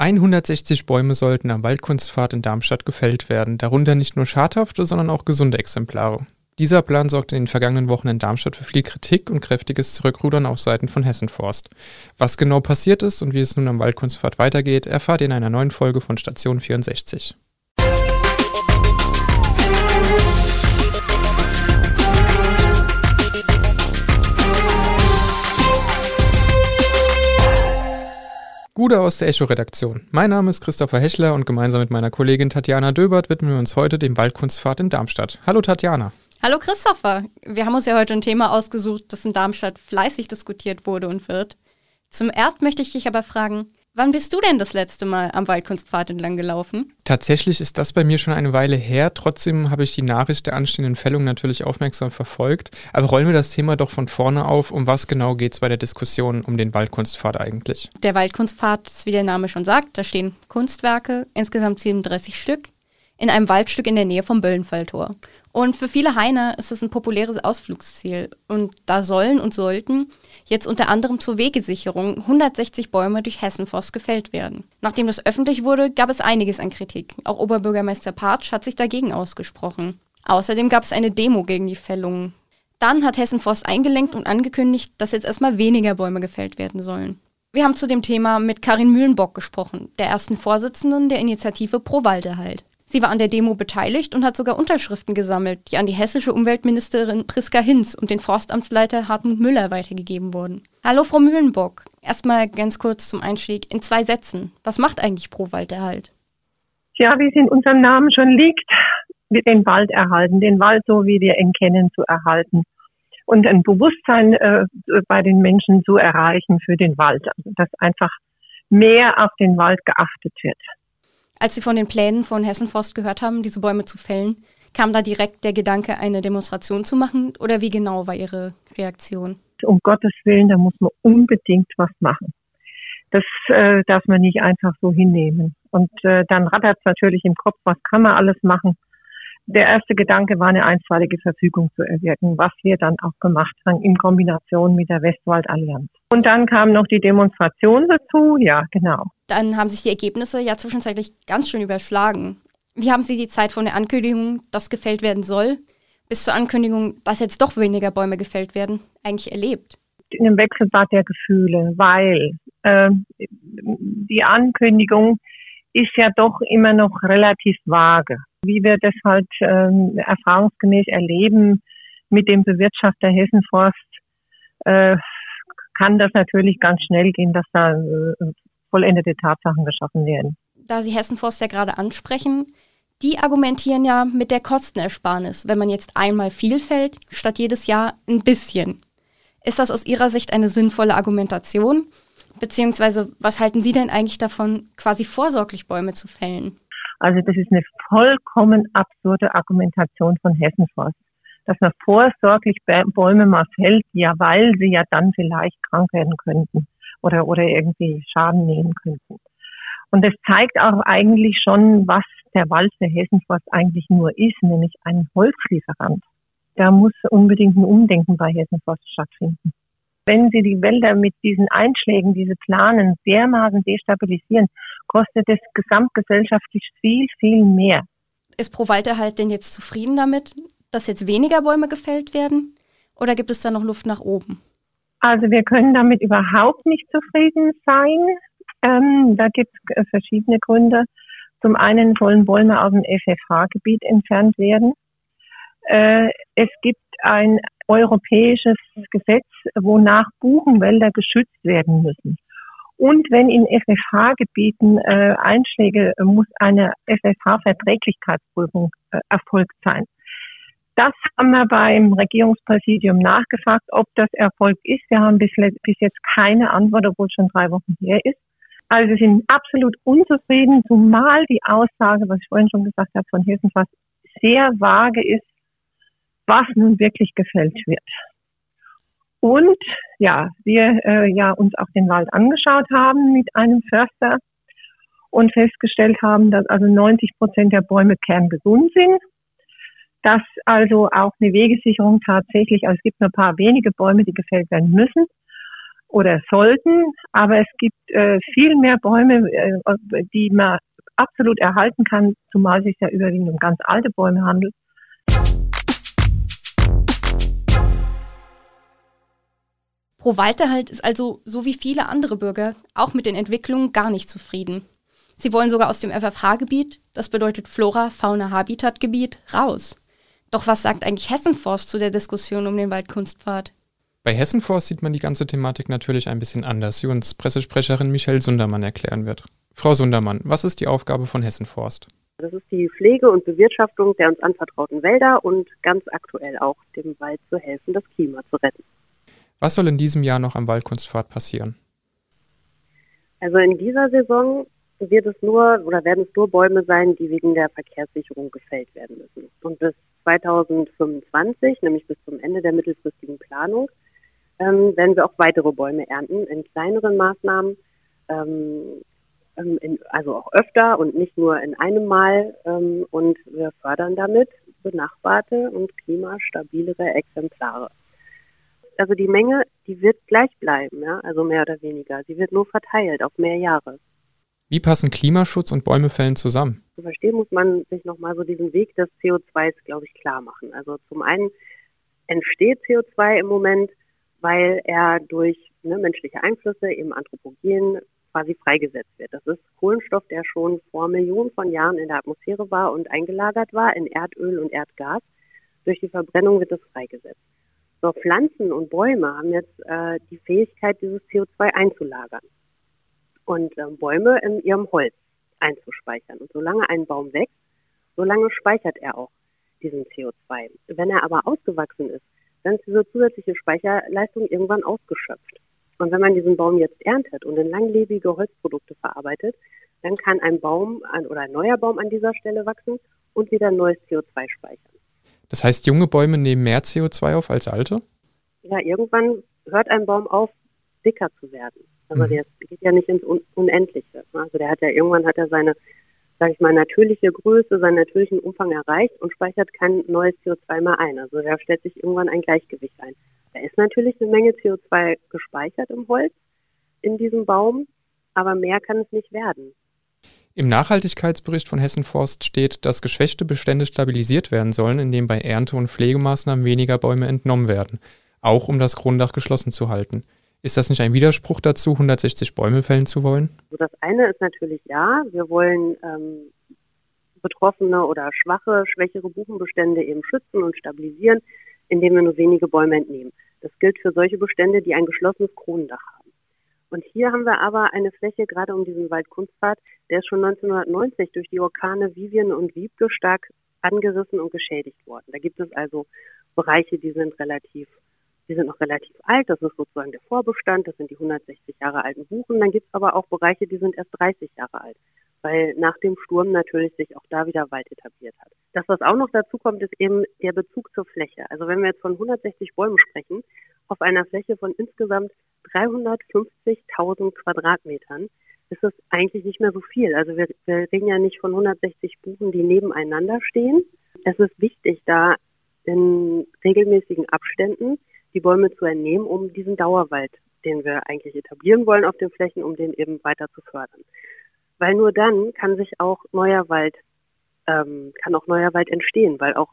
160 Bäume sollten am Waldkunstpfad in Darmstadt gefällt werden, darunter nicht nur schadhafte, sondern auch gesunde Exemplare. Dieser Plan sorgte in den vergangenen Wochen in Darmstadt für viel Kritik und kräftiges Zurückrudern auf Seiten von Hessenforst. Was genau passiert ist und wie es nun am Waldkunstpfad weitergeht, erfahrt ihr in einer neuen Folge von Station 64. Gude aus der Echo-Redaktion. Mein Name ist Christopher Hechler und gemeinsam mit meiner Kollegin Tatjana Döbert widmen wir uns heute dem Waldkunstfahrt in Darmstadt. Hallo Tatjana. Hallo Christopher. Wir haben uns ja heute ein Thema ausgesucht, das in Darmstadt fleißig diskutiert wurde und wird. Zum ersten möchte ich dich aber fragen, Wann bist du denn das letzte Mal am Waldkunstpfad entlang gelaufen? Tatsächlich ist das bei mir schon eine Weile her. Trotzdem habe ich die Nachricht der anstehenden Fällung natürlich aufmerksam verfolgt. Aber rollen wir das Thema doch von vorne auf. Um was genau geht es bei der Diskussion um den Waldkunstpfad eigentlich? Der Waldkunstpfad ist, wie der Name schon sagt, da stehen Kunstwerke, insgesamt 37 Stück, in einem Waldstück in der Nähe vom Böllenfalltor. Und für viele Hainer ist es ein populäres Ausflugsziel. Und da sollen und sollten jetzt unter anderem zur Wegesicherung 160 Bäume durch Hessenforst gefällt werden. Nachdem das öffentlich wurde, gab es einiges an Kritik. Auch Oberbürgermeister Patsch hat sich dagegen ausgesprochen. Außerdem gab es eine Demo gegen die Fällungen. Dann hat Hessenforst eingelenkt und angekündigt, dass jetzt erstmal weniger Bäume gefällt werden sollen. Wir haben zu dem Thema mit Karin Mühlenbock gesprochen, der ersten Vorsitzenden der Initiative Pro Walderhalt. Sie war an der Demo beteiligt und hat sogar Unterschriften gesammelt, die an die hessische Umweltministerin Priska Hinz und den Forstamtsleiter Hartmut Müller weitergegeben wurden. Hallo Frau Mühlenbock. Erstmal ganz kurz zum Einstieg in zwei Sätzen. Was macht eigentlich Pro Walderhalt? Ja, wie es in unserem Namen schon liegt, wir den Wald erhalten, den Wald so wie wir ihn kennen zu erhalten und ein Bewusstsein äh, bei den Menschen zu erreichen für den Wald, also dass einfach mehr auf den Wald geachtet wird. Als Sie von den Plänen von Hessenforst gehört haben, diese Bäume zu fällen, kam da direkt der Gedanke, eine Demonstration zu machen? Oder wie genau war Ihre Reaktion? Um Gottes Willen, da muss man unbedingt was machen. Das äh, darf man nicht einfach so hinnehmen. Und äh, dann rattert es natürlich im Kopf, was kann man alles machen der erste Gedanke war, eine einstweilige Verfügung zu erwirken, was wir dann auch gemacht haben in Kombination mit der Westwaldallianz. Und dann kam noch die Demonstration dazu, ja, genau. Dann haben sich die Ergebnisse ja zwischenzeitlich ganz schön überschlagen. Wie haben Sie die Zeit von der Ankündigung, dass gefällt werden soll, bis zur Ankündigung, dass jetzt doch weniger Bäume gefällt werden, eigentlich erlebt? In einem Wechselbad der Gefühle, weil äh, die Ankündigung ist ja doch immer noch relativ vage. Wie wir das halt ähm, erfahrungsgemäß erleben mit dem Bewirtschafter Hessenforst, äh, kann das natürlich ganz schnell gehen, dass da äh, vollendete Tatsachen geschaffen werden. Da Sie Hessenforst ja gerade ansprechen, die argumentieren ja mit der Kostenersparnis, wenn man jetzt einmal viel fällt, statt jedes Jahr ein bisschen. Ist das aus Ihrer Sicht eine sinnvolle Argumentation? Beziehungsweise, was halten Sie denn eigentlich davon, quasi vorsorglich Bäume zu fällen? Also das ist eine vollkommen absurde Argumentation von Hessenforst, dass man vorsorglich Bäume mal fällt, ja, weil sie ja dann vielleicht krank werden könnten oder, oder irgendwie Schaden nehmen könnten. Und das zeigt auch eigentlich schon, was der Wald für Hessenforst eigentlich nur ist, nämlich ein Holzlieferant. Da muss unbedingt ein Umdenken bei Hessenforst stattfinden wenn Sie die Wälder mit diesen Einschlägen, diese Planen dermaßen destabilisieren, kostet es gesamtgesellschaftlich viel, viel mehr. Ist Pro Walderhalt denn jetzt zufrieden damit, dass jetzt weniger Bäume gefällt werden? Oder gibt es da noch Luft nach oben? Also wir können damit überhaupt nicht zufrieden sein. Ähm, da gibt es äh, verschiedene Gründe. Zum einen sollen Bäume aus dem FFH-Gebiet entfernt werden. Äh, es gibt ein europäisches Gesetz, wonach Buchenwälder geschützt werden müssen. Und wenn in FFH-Gebieten äh, Einschläge, äh, muss eine FFH-Verträglichkeitsprüfung äh, erfolgt sein. Das haben wir beim Regierungspräsidium nachgefragt, ob das Erfolg ist. Wir haben bis, bis jetzt keine Antwort, obwohl es schon drei Wochen her ist. Also wir sind absolut unzufrieden, zumal die Aussage, was ich vorhin schon gesagt habe, von Hilfenfass sehr vage ist, was nun wirklich gefällt wird. Und ja, wir äh, ja uns auch den Wald angeschaut haben mit einem Förster und festgestellt haben, dass also 90 Prozent der Bäume kerngesund sind, dass also auch eine Wegesicherung tatsächlich, also es gibt nur ein paar wenige Bäume, die gefällt werden müssen, oder sollten, aber es gibt äh, viel mehr Bäume, äh, die man absolut erhalten kann, zumal es sich ja überwiegend um ganz alte Bäume handelt. Pro Walterhalt ist also, so wie viele andere Bürger, auch mit den Entwicklungen gar nicht zufrieden. Sie wollen sogar aus dem FFH-Gebiet, das bedeutet Flora, Fauna, Habitat-Gebiet, raus. Doch was sagt eigentlich Hessenforst zu der Diskussion um den Waldkunstpfad? Bei Hessenforst sieht man die ganze Thematik natürlich ein bisschen anders, wie uns Pressesprecherin Michelle Sundermann erklären wird. Frau Sundermann, was ist die Aufgabe von Hessenforst? Das ist die Pflege und Bewirtschaftung der uns anvertrauten Wälder und ganz aktuell auch dem Wald zu helfen, das Klima zu retten. Was soll in diesem Jahr noch am Waldkunstpfad passieren? Also in dieser Saison wird es nur oder werden es nur Bäume sein, die wegen der Verkehrssicherung gefällt werden müssen. Und bis 2025, nämlich bis zum Ende der mittelfristigen Planung, ähm, werden wir auch weitere Bäume ernten in kleineren Maßnahmen, ähm, ähm in, also auch öfter und nicht nur in einem Mal. Ähm, und wir fördern damit benachbarte und klimastabilere Exemplare. Also die Menge, die wird gleich bleiben, ja, also mehr oder weniger. Sie wird nur verteilt auf mehr Jahre. Wie passen Klimaschutz und Bäumefällen zusammen? Zu verstehen muss man sich nochmal so diesen Weg des CO2s, glaube ich, klar machen. Also zum einen entsteht CO2 im Moment, weil er durch ne, menschliche Einflüsse, eben Anthropogen, quasi freigesetzt wird. Das ist Kohlenstoff, der schon vor Millionen von Jahren in der Atmosphäre war und eingelagert war in Erdöl und Erdgas. Durch die Verbrennung wird es freigesetzt. So, Pflanzen und Bäume haben jetzt äh, die Fähigkeit, dieses CO2 einzulagern und ähm, Bäume in ihrem Holz einzuspeichern. Und solange ein Baum wächst, solange speichert er auch diesen CO2. Wenn er aber ausgewachsen ist, dann ist diese zusätzliche Speicherleistung irgendwann ausgeschöpft. Und wenn man diesen Baum jetzt erntet und in langlebige Holzprodukte verarbeitet, dann kann ein Baum oder ein neuer Baum an dieser Stelle wachsen und wieder neues CO2 speichern. Das heißt, junge Bäume nehmen mehr CO2 auf als alte? Ja, irgendwann hört ein Baum auf, dicker zu werden. Also mhm. der geht ja nicht ins Unendliche. Also der hat ja irgendwann hat er seine, sage ich mal, natürliche Größe, seinen natürlichen Umfang erreicht und speichert kein neues CO2 mehr ein. Also da stellt sich irgendwann ein Gleichgewicht ein. Da ist natürlich eine Menge CO2 gespeichert im Holz, in diesem Baum, aber mehr kann es nicht werden. Im Nachhaltigkeitsbericht von Hessen Forst steht, dass geschwächte Bestände stabilisiert werden sollen, indem bei Ernte- und Pflegemaßnahmen weniger Bäume entnommen werden, auch um das Kronendach geschlossen zu halten. Ist das nicht ein Widerspruch dazu, 160 Bäume fällen zu wollen? Also das eine ist natürlich ja, wir wollen ähm, betroffene oder schwache, schwächere Buchenbestände eben schützen und stabilisieren, indem wir nur wenige Bäume entnehmen. Das gilt für solche Bestände, die ein geschlossenes Kronendach haben. Und hier haben wir aber eine Fläche, gerade um diesen Waldkunstpfad, der ist schon 1990 durch die Orkane Vivian und Wiebke stark angerissen und geschädigt worden. Da gibt es also Bereiche, die sind relativ die sind noch relativ alt, das ist sozusagen der Vorbestand, das sind die 160 Jahre alten Buchen. Dann gibt es aber auch Bereiche, die sind erst 30 Jahre alt, weil nach dem Sturm natürlich sich auch da wieder Wald etabliert hat. Das, was auch noch dazu kommt, ist eben der Bezug zur Fläche. Also wenn wir jetzt von 160 Bäumen sprechen, auf einer Fläche von insgesamt 350.000 Quadratmetern, ist das eigentlich nicht mehr so viel. Also wir, wir reden ja nicht von 160 Buchen, die nebeneinander stehen. Es ist wichtig, da in regelmäßigen Abständen die Bäume zu entnehmen, um diesen Dauerwald, den wir eigentlich etablieren wollen auf den Flächen, um den eben weiter zu fördern. Weil nur dann kann sich auch neuer Wald, ähm, kann auch neuer Wald entstehen, weil auch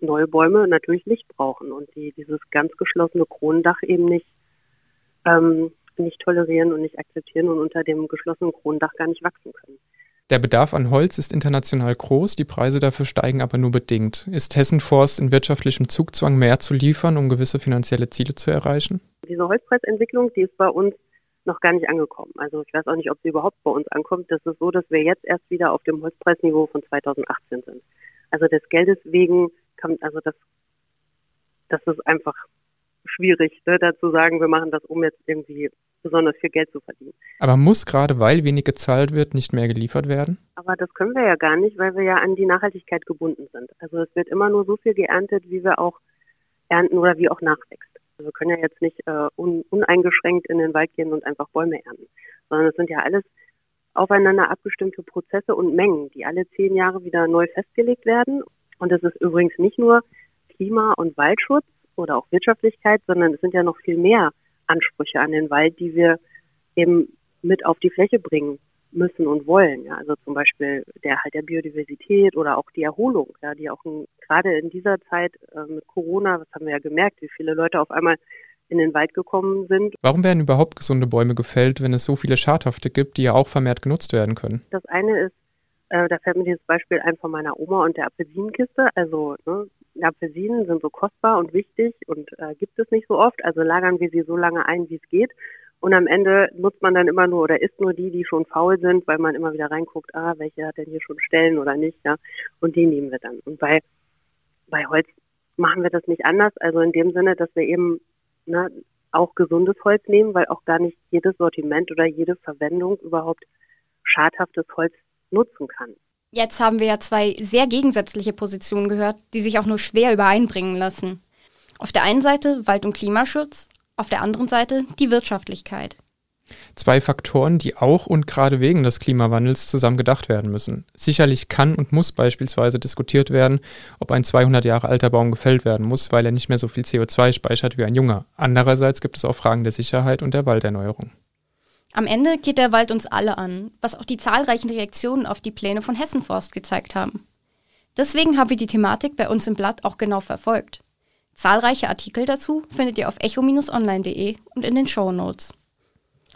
neue Bäume natürlich Licht brauchen und die dieses ganz geschlossene Kronendach eben nicht ähm, nicht tolerieren und nicht akzeptieren und unter dem geschlossenen Kronendach gar nicht wachsen können. Der Bedarf an Holz ist international groß, die Preise dafür steigen aber nur bedingt. Ist Hessen Forst in wirtschaftlichem Zugzwang mehr zu liefern, um gewisse finanzielle Ziele zu erreichen? Diese Holzpreisentwicklung, die ist bei uns noch gar nicht angekommen. Also ich weiß auch nicht, ob sie überhaupt bei uns ankommt. Das ist so, dass wir jetzt erst wieder auf dem Holzpreisniveau von 2018 sind. Also des Geldes wegen kommt, also das, das ist einfach schwierig, ne, dazu sagen, wir machen das, um jetzt irgendwie besonders viel Geld zu verdienen. Aber muss gerade, weil wenig gezahlt wird, nicht mehr geliefert werden? Aber das können wir ja gar nicht, weil wir ja an die Nachhaltigkeit gebunden sind. Also es wird immer nur so viel geerntet, wie wir auch ernten oder wie auch nachwächst. Also wir können ja jetzt nicht äh, un uneingeschränkt in den Wald gehen und einfach Bäume ernten, sondern es sind ja alles aufeinander abgestimmte Prozesse und Mengen, die alle zehn Jahre wieder neu festgelegt werden. Und es ist übrigens nicht nur Klima- und Waldschutz oder auch Wirtschaftlichkeit, sondern es sind ja noch viel mehr Ansprüche an den Wald, die wir eben mit auf die Fläche bringen müssen und wollen. Ja, also zum Beispiel der halt der Biodiversität oder auch die Erholung, ja, die auch gerade in dieser Zeit äh, mit Corona, was haben wir ja gemerkt, wie viele Leute auf einmal in den Wald gekommen sind. Warum werden überhaupt gesunde Bäume gefällt, wenn es so viele Schadhafte gibt, die ja auch vermehrt genutzt werden können? Das eine ist, äh, da fällt mir dieses Beispiel ein von meiner Oma und der Apfelsinenkiste. Also ne, Apfelsinen sind so kostbar und wichtig und äh, gibt es nicht so oft. Also lagern wir sie so lange ein, wie es geht. Und am Ende nutzt man dann immer nur oder isst nur die, die schon faul sind, weil man immer wieder reinguckt, ah, welche hat denn hier schon Stellen oder nicht, ja. Und die nehmen wir dann. Und bei, bei Holz machen wir das nicht anders. Also in dem Sinne, dass wir eben ne, auch gesundes Holz nehmen, weil auch gar nicht jedes Sortiment oder jede Verwendung überhaupt schadhaftes Holz nutzen kann. Jetzt haben wir ja zwei sehr gegensätzliche Positionen gehört, die sich auch nur schwer übereinbringen lassen. Auf der einen Seite Wald- und Klimaschutz, auf der anderen Seite die Wirtschaftlichkeit. Zwei Faktoren, die auch und gerade wegen des Klimawandels zusammen gedacht werden müssen. Sicherlich kann und muss beispielsweise diskutiert werden, ob ein 200 Jahre alter Baum gefällt werden muss, weil er nicht mehr so viel CO2 speichert wie ein junger. Andererseits gibt es auch Fragen der Sicherheit und der Walderneuerung. Am Ende geht der Wald uns alle an, was auch die zahlreichen Reaktionen auf die Pläne von Hessenforst gezeigt haben. Deswegen haben wir die Thematik bei uns im Blatt auch genau verfolgt. Zahlreiche Artikel dazu findet ihr auf echo-online.de und in den Show Notes.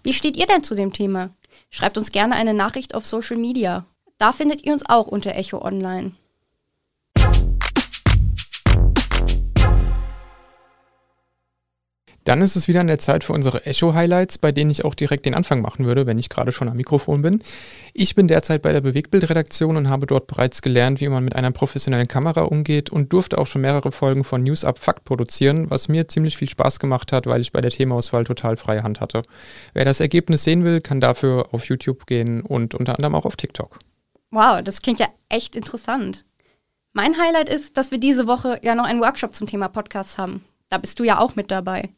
Wie steht ihr denn zu dem Thema? Schreibt uns gerne eine Nachricht auf Social Media. Da findet ihr uns auch unter Echo Online. Dann ist es wieder an der Zeit für unsere Echo-Highlights, bei denen ich auch direkt den Anfang machen würde, wenn ich gerade schon am Mikrofon bin. Ich bin derzeit bei der Bewegtbildredaktion und habe dort bereits gelernt, wie man mit einer professionellen Kamera umgeht und durfte auch schon mehrere Folgen von News Up Fakt produzieren, was mir ziemlich viel Spaß gemacht hat, weil ich bei der Themaauswahl total freie Hand hatte. Wer das Ergebnis sehen will, kann dafür auf YouTube gehen und unter anderem auch auf TikTok. Wow, das klingt ja echt interessant. Mein Highlight ist, dass wir diese Woche ja noch einen Workshop zum Thema Podcast haben. Da bist du ja auch mit dabei.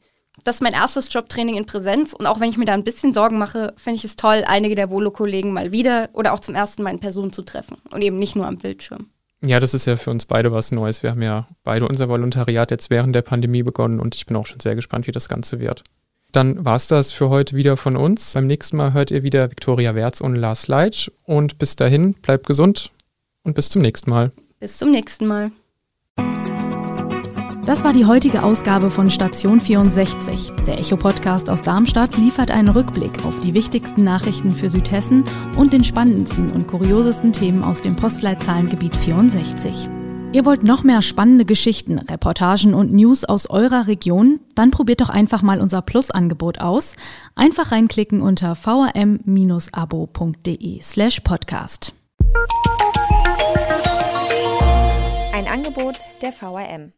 Das ist mein erstes Jobtraining in Präsenz und auch wenn ich mir da ein bisschen Sorgen mache, finde ich es toll, einige der Volo-Kollegen mal wieder oder auch zum ersten Mal in Person zu treffen und eben nicht nur am Bildschirm. Ja, das ist ja für uns beide was Neues. Wir haben ja beide unser Volontariat jetzt während der Pandemie begonnen und ich bin auch schon sehr gespannt, wie das Ganze wird. Dann war es das für heute wieder von uns. Beim nächsten Mal hört ihr wieder Viktoria Werz und Lars Leitsch. Und bis dahin, bleibt gesund und bis zum nächsten Mal. Bis zum nächsten Mal. Das war die heutige Ausgabe von Station 64. Der Echo-Podcast aus Darmstadt liefert einen Rückblick auf die wichtigsten Nachrichten für Südhessen und den spannendsten und kuriosesten Themen aus dem Postleitzahlengebiet 64. Ihr wollt noch mehr spannende Geschichten, Reportagen und News aus eurer Region? Dann probiert doch einfach mal unser Plus-Angebot aus. Einfach reinklicken unter vrm-abo.de slash podcast. Ein Angebot der VRM.